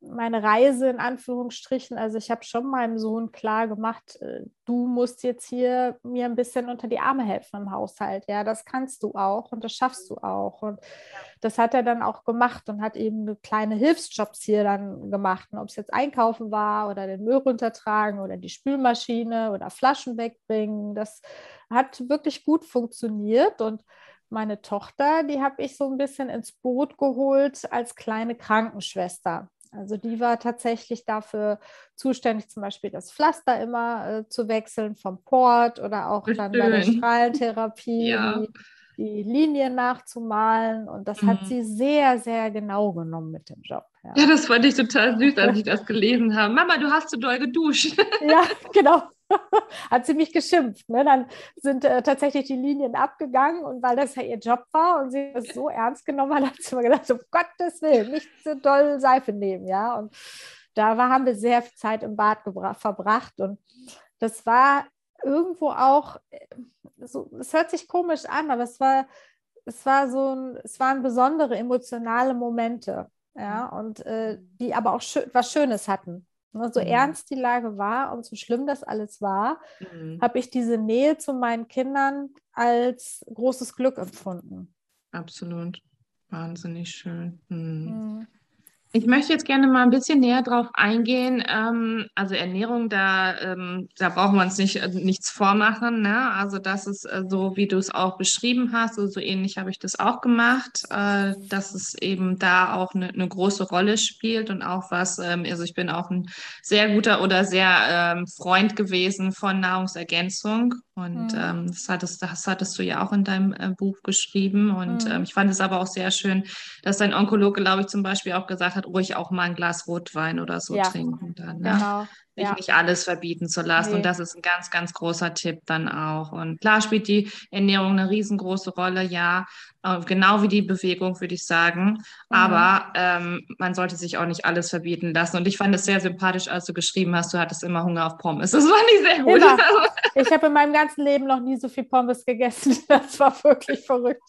meine Reise in Anführungsstrichen. Also ich habe schon meinem Sohn klar gemacht, äh, du musst jetzt hier mir ein bisschen unter die Arme helfen im Haushalt. Ja, das kannst du auch und das schaffst du auch. Und das hat er dann auch gemacht und hat eben kleine Hilfsjobs hier dann gemacht. Ob es jetzt einkaufen war oder den Müll runtertragen oder die Spülmaschine oder Flaschen wegbringen, das hat wirklich gut funktioniert und meine Tochter, die habe ich so ein bisschen ins Boot geholt als kleine Krankenschwester. Also die war tatsächlich dafür zuständig, zum Beispiel das Pflaster immer äh, zu wechseln vom Port oder auch dann bei der Strahlentherapie ja. die, die Linien nachzumalen. Und das mhm. hat sie sehr, sehr genau genommen mit dem Job. Ja, ja das fand ich total süß, als ich das gelesen habe. Mama, du hast zu doll geduscht. ja, genau. hat sie mich geschimpft. Ne? Dann sind äh, tatsächlich die Linien abgegangen und weil das ja ihr Job war und sie das so ernst genommen hat, hat sie mir gedacht, um Gottes Willen, nicht so doll Seife nehmen, ja. Und da war, haben wir sehr viel Zeit im Bad verbracht und das war irgendwo auch, äh, so, es hört sich komisch an, aber es war, es war so ein, es waren besondere emotionale Momente, ja, und äh, die aber auch schön, was Schönes hatten. Ne, so mhm. ernst die Lage war und so schlimm das alles war, mhm. habe ich diese Nähe zu meinen Kindern als großes Glück empfunden. Absolut. Wahnsinnig schön. Mhm. Ich möchte jetzt gerne mal ein bisschen näher drauf eingehen. Ähm, also Ernährung, da, ähm, da brauchen wir uns nicht, äh, nichts vormachen. Ne? Also das ist äh, so, wie du es auch beschrieben hast, so, so ähnlich habe ich das auch gemacht, äh, dass es eben da auch eine, eine große Rolle spielt und auch was, ähm, also ich bin auch ein sehr guter oder sehr ähm, Freund gewesen von Nahrungsergänzung und mhm. ähm, das, hattest, das hattest du ja auch in deinem äh, Buch geschrieben. Und mhm. ähm, ich fand es aber auch sehr schön, dass dein Onkologe, glaube ich, zum Beispiel auch gesagt hat, ruhig auch mal ein Glas Rotwein oder so ja. trinken. Dann, ne? Genau sich ja. nicht alles verbieten zu lassen. Nee. Und das ist ein ganz, ganz großer Tipp dann auch. Und klar spielt die Ernährung eine riesengroße Rolle, ja, äh, genau wie die Bewegung, würde ich sagen. Mhm. Aber ähm, man sollte sich auch nicht alles verbieten lassen. Und ich fand es sehr sympathisch, als du geschrieben hast, du hattest immer Hunger auf Pommes. Das war nicht sehr gut. Immer. Ich habe in meinem ganzen Leben noch nie so viel Pommes gegessen. Das war wirklich verrückt.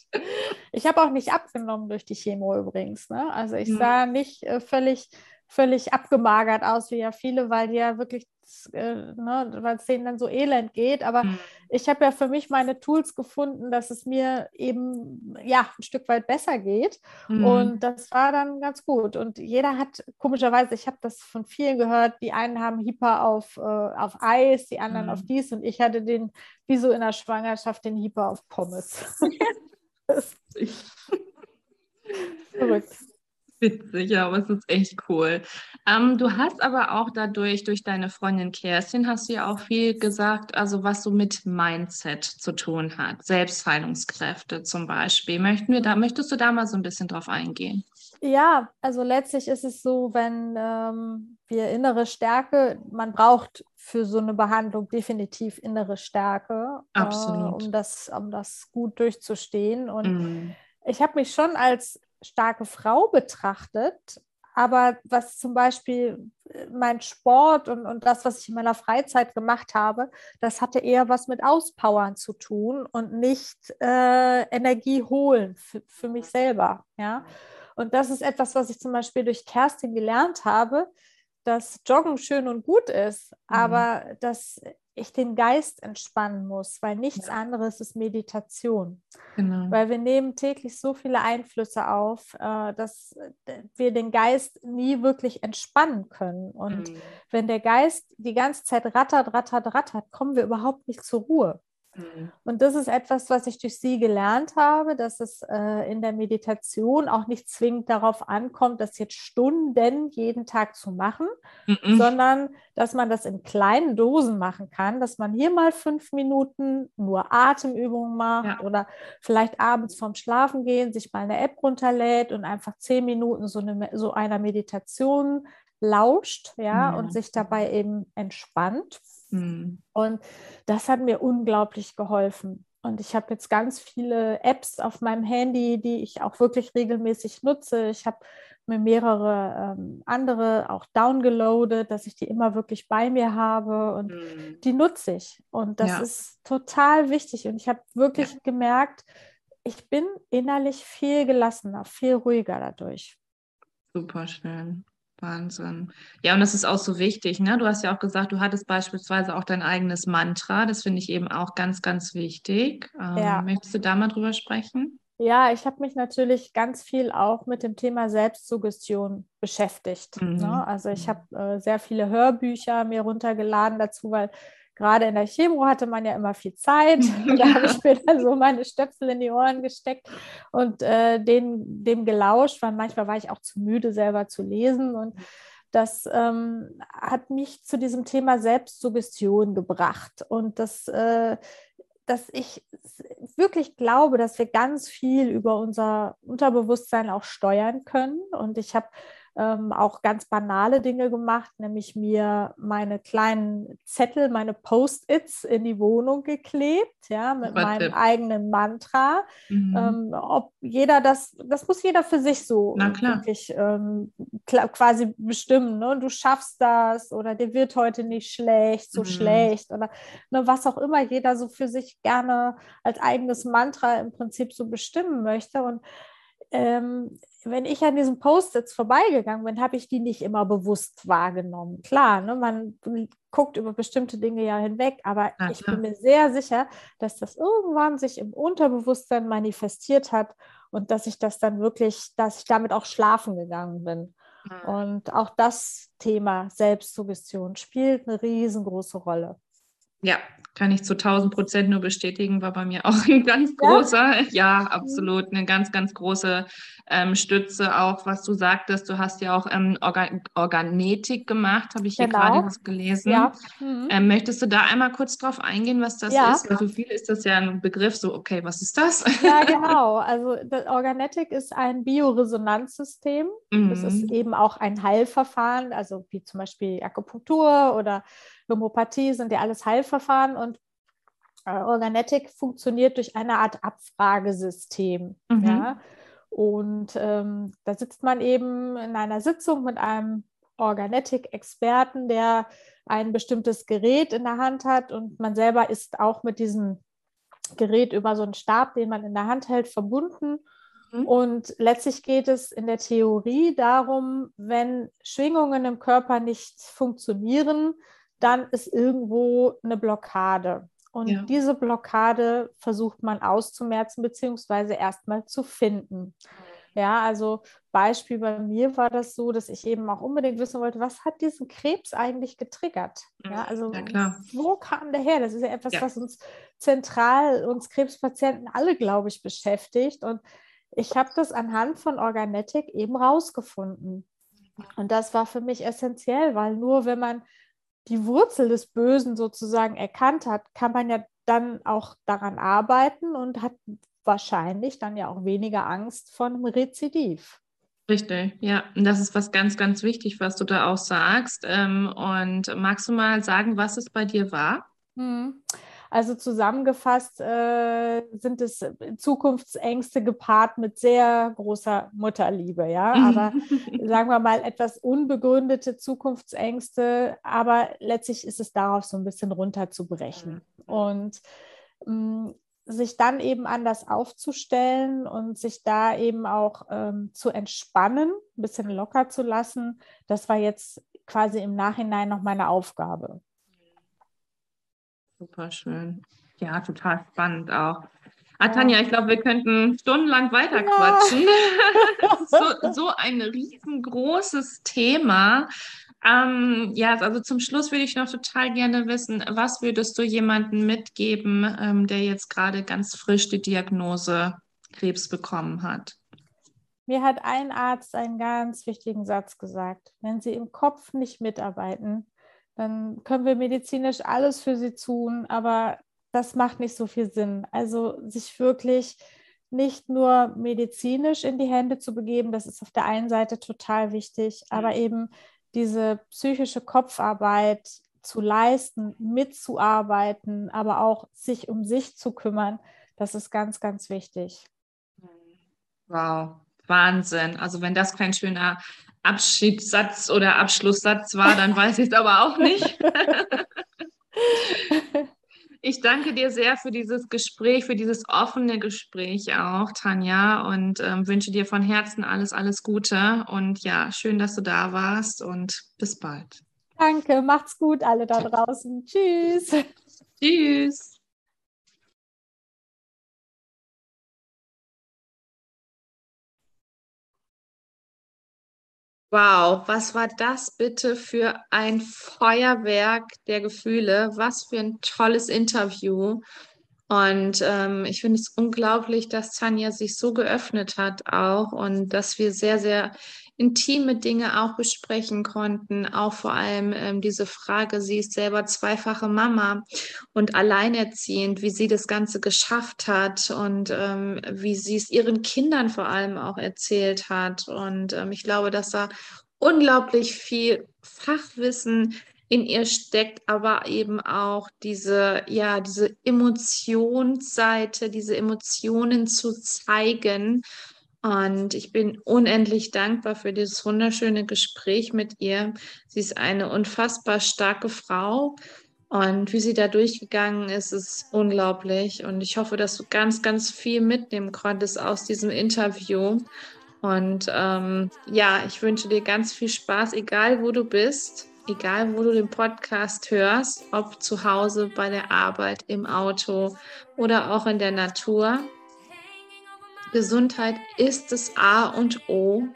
Ich habe auch nicht abgenommen durch die Chemo übrigens. Ne? Also ich mhm. sah nicht äh, völlig völlig abgemagert aus, wie ja viele, weil die ja wirklich, äh, ne, weil es denen dann so elend geht. Aber mhm. ich habe ja für mich meine Tools gefunden, dass es mir eben ja ein Stück weit besser geht. Mhm. Und das war dann ganz gut. Und jeder hat, komischerweise, ich habe das von vielen gehört, die einen haben Hyper auf, äh, auf Eis, die anderen mhm. auf dies und ich hatte den, wie so in der Schwangerschaft, den Hyper auf Pommes. Verrückt. Witzig, ja, aber es ist echt cool. Ähm, du hast aber auch dadurch, durch deine Freundin Kerstin, hast du ja auch viel gesagt, also was so mit Mindset zu tun hat, Selbstheilungskräfte zum Beispiel. Möchten wir da, möchtest du da mal so ein bisschen drauf eingehen? Ja, also letztlich ist es so, wenn ähm, wir innere Stärke, man braucht für so eine Behandlung definitiv innere Stärke, äh, um, das, um das gut durchzustehen. Und mm. ich habe mich schon als starke Frau betrachtet, aber was zum Beispiel äh, mein Sport und, und das, was ich in meiner Freizeit gemacht habe, das hatte eher was mit Auspowern zu tun und nicht äh, Energie holen für, für mich selber. Ja? Und das ist etwas, was ich zum Beispiel durch Kerstin gelernt habe, dass Joggen schön und gut ist, mhm. aber dass ich den Geist entspannen muss, weil nichts ja. anderes ist Meditation. Genau. Weil wir nehmen täglich so viele Einflüsse auf, äh, dass äh, wir den Geist nie wirklich entspannen können. Und mhm. wenn der Geist die ganze Zeit rattert, rattert, rattert, kommen wir überhaupt nicht zur Ruhe. Mhm. Und das ist etwas, was ich durch sie gelernt habe, dass es äh, in der Meditation auch nicht zwingend darauf ankommt, das jetzt Stunden jeden Tag zu machen, mhm. sondern dass man das in kleinen Dosen machen kann, dass man hier mal fünf Minuten nur Atemübungen macht ja. oder vielleicht abends vorm Schlafengehen sich mal eine App runterlädt und einfach zehn Minuten so, eine, so einer Meditation lauscht, ja, mhm. und sich dabei eben entspannt. Mhm. Und das hat mir unglaublich geholfen. Und ich habe jetzt ganz viele Apps auf meinem Handy, die ich auch wirklich regelmäßig nutze. Ich habe mir mehrere ähm, andere auch downgeloadet, dass ich die immer wirklich bei mir habe und mhm. die nutze ich. Und das ja. ist total wichtig. Und ich habe wirklich ja. gemerkt, ich bin innerlich viel gelassener, viel ruhiger dadurch. Super schön. Wahnsinn. Ja, und das ist auch so wichtig. Ne? Du hast ja auch gesagt, du hattest beispielsweise auch dein eigenes Mantra. Das finde ich eben auch ganz, ganz wichtig. Ähm, ja. Möchtest du da mal drüber sprechen? Ja, ich habe mich natürlich ganz viel auch mit dem Thema Selbstsuggestion beschäftigt. Mhm. Ne? Also ich habe äh, sehr viele Hörbücher mir runtergeladen dazu, weil gerade in der Chemo hatte man ja immer viel Zeit. da habe ich mir dann so meine Stöpsel in die Ohren gesteckt und äh, den, dem gelauscht, weil manchmal war ich auch zu müde, selber zu lesen. Und das ähm, hat mich zu diesem Thema Selbstsuggestion gebracht. Und das, äh, dass ich wirklich glaube, dass wir ganz viel über unser Unterbewusstsein auch steuern können. Und ich habe ähm, auch ganz banale Dinge gemacht, nämlich mir meine kleinen Zettel, meine Post-its in die Wohnung geklebt, ja, mit Super meinem Tipp. eigenen Mantra. Mhm. Ähm, ob jeder das, das muss jeder für sich so wirklich ähm, quasi bestimmen. Ne? Du schaffst das oder dir wird heute nicht schlecht, so Mhm. schlecht oder ne, was auch immer jeder so für sich gerne als eigenes Mantra im Prinzip so bestimmen möchte. Und ähm, wenn ich an diesen Post-its vorbeigegangen bin, habe ich die nicht immer bewusst wahrgenommen. Klar, ne, man guckt über bestimmte Dinge ja hinweg, aber Na ich bin mir sehr sicher, dass das irgendwann sich im Unterbewusstsein manifestiert hat und dass ich das dann wirklich, dass ich damit auch schlafen gegangen bin. Und auch das Thema Selbstsuggestion spielt eine riesengroße Rolle. Ja, kann ich zu 1000 Prozent nur bestätigen, war bei mir auch ein ganz Ja? großer, ja, absolut, eine ganz, ganz große ähm, Stütze, auch was du sagtest. Du hast ja auch ähm, Orga Organetik gemacht, habe ich hier Genau. gerade was gelesen. Ja. Mhm. Ähm, möchtest du da einmal kurz drauf eingehen, was das Ja. ist? Weil für viele ist das ja ein Begriff, so, okay, was ist das? Ja, genau. Also das Organetic ist ein Bioresonanzsystem. Das ist Mhm. eben auch ein Heilverfahren, also wie zum Beispiel Akupunktur oder Homöopathie sind ja alles Heilverfahren und äh, Organetic funktioniert durch eine Art Abfragesystem. Mhm. Ja? Und ähm, da sitzt man eben in einer Sitzung mit einem Organetic-Experten, der ein bestimmtes Gerät in der Hand hat und man selber ist auch mit diesem Gerät über so einen Stab, den man in der Hand hält, verbunden. Mhm. Und letztlich geht es in der Theorie darum, wenn Schwingungen im Körper nicht funktionieren, dann ist irgendwo eine Blockade. Und Ja. diese Blockade versucht man auszumerzen, beziehungsweise erstmal zu finden. Ja, also Beispiel bei mir war das so, dass ich eben auch unbedingt wissen wollte, was hat diesen Krebs eigentlich getriggert? Ja, also Ja, wo kam der her? Das ist ja etwas, Ja. was uns zentral, uns Krebspatienten alle, glaube ich, beschäftigt. Und ich habe das anhand von Organetic eben rausgefunden. Und das war für mich essentiell, weil nur wenn man die Wurzel des Bösen sozusagen erkannt hat, kann man ja dann auch daran arbeiten und hat wahrscheinlich dann ja auch weniger Angst vor einem Rezidiv. Richtig, ja. Und das ist was ganz, ganz wichtig, was du da auch sagst. Ähm, und magst du mal sagen, was es bei dir war? Hm. Also zusammengefasst äh, sind es Zukunftsängste gepaart mit sehr großer Mutterliebe, ja. Aber sagen wir mal etwas unbegründete Zukunftsängste, aber letztlich ist es darauf so ein bisschen runterzubrechen. Und mh, sich dann eben anders aufzustellen und sich da eben auch ähm, zu entspannen, ein bisschen locker zu lassen, das war jetzt quasi im Nachhinein noch meine Aufgabe. Super schön. Ja, total spannend auch. Ah, Tanja, ich glaube, wir könnten stundenlang weiter quatschen. so, so ein riesengroßes Thema. Ähm, ja, also zum Schluss würde ich noch total gerne wissen, was würdest du jemandem mitgeben, ähm, der jetzt gerade ganz frisch die Diagnose Krebs bekommen hat? Mir hat ein Arzt einen ganz wichtigen Satz gesagt. Wenn Sie im Kopf nicht mitarbeiten, dann können wir medizinisch alles für Sie tun, aber das macht nicht so viel Sinn. Also sich wirklich nicht nur medizinisch in die Hände zu begeben, das ist auf der einen Seite total wichtig, aber eben diese psychische Kopfarbeit zu leisten, mitzuarbeiten, aber auch sich um sich zu kümmern, das ist ganz, ganz wichtig. Wow, Wahnsinn. Also wenn das kein schöner Abschiedssatz oder Abschlusssatz war, dann weiß ich es aber auch nicht. Ich danke dir sehr für dieses Gespräch, für dieses offene Gespräch auch, Tanja, und ähm, wünsche dir von Herzen alles, alles Gute. Und ja, schön, dass du da warst und bis bald. Danke, macht's gut, alle da draußen. Tschüss. Tschüss. Wow, was war das bitte für ein Feuerwerk der Gefühle? Was für ein tolles Interview. Und ähm, ich finde es unglaublich, dass Tanja sich so geöffnet hat auch und dass wir sehr, sehr intime Dinge auch besprechen konnten. Auch vor allem ähm, diese Frage, sie ist selber zweifache Mama und alleinerziehend, wie sie das Ganze geschafft hat und ähm, wie sie es ihren Kindern vor allem auch erzählt hat. Und ähm, ich glaube, dass da unglaublich viel Fachwissen in ihr steckt, aber eben auch diese, ja, diese Emotionsseite, diese Emotionen zu zeigen. Und ich bin unendlich dankbar für dieses wunderschöne Gespräch mit ihr. Sie ist eine unfassbar starke Frau. Und wie sie da durchgegangen ist, ist unglaublich. Und ich hoffe, dass du ganz, ganz viel mitnehmen konntest aus diesem Interview. Und ähm, ja, ich wünsche dir ganz viel Spaß, egal wo du bist egal wo du den Podcast hörst, ob zu Hause, bei der Arbeit, im Auto oder auch in der Natur. Gesundheit ist das A und O.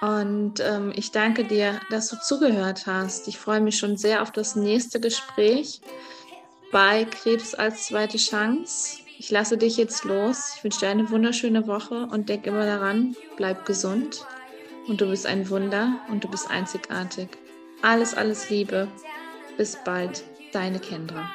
Und ähm, ich danke dir, dass du zugehört hast. Ich freue mich schon sehr auf das nächste Gespräch bei Krebs als zweite Chance. Ich lasse dich jetzt los. Ich wünsche dir eine wunderschöne Woche und denk immer daran, bleib gesund und du bist ein Wunder und du bist einzigartig. Alles, alles Liebe. Bis bald, deine Kendra.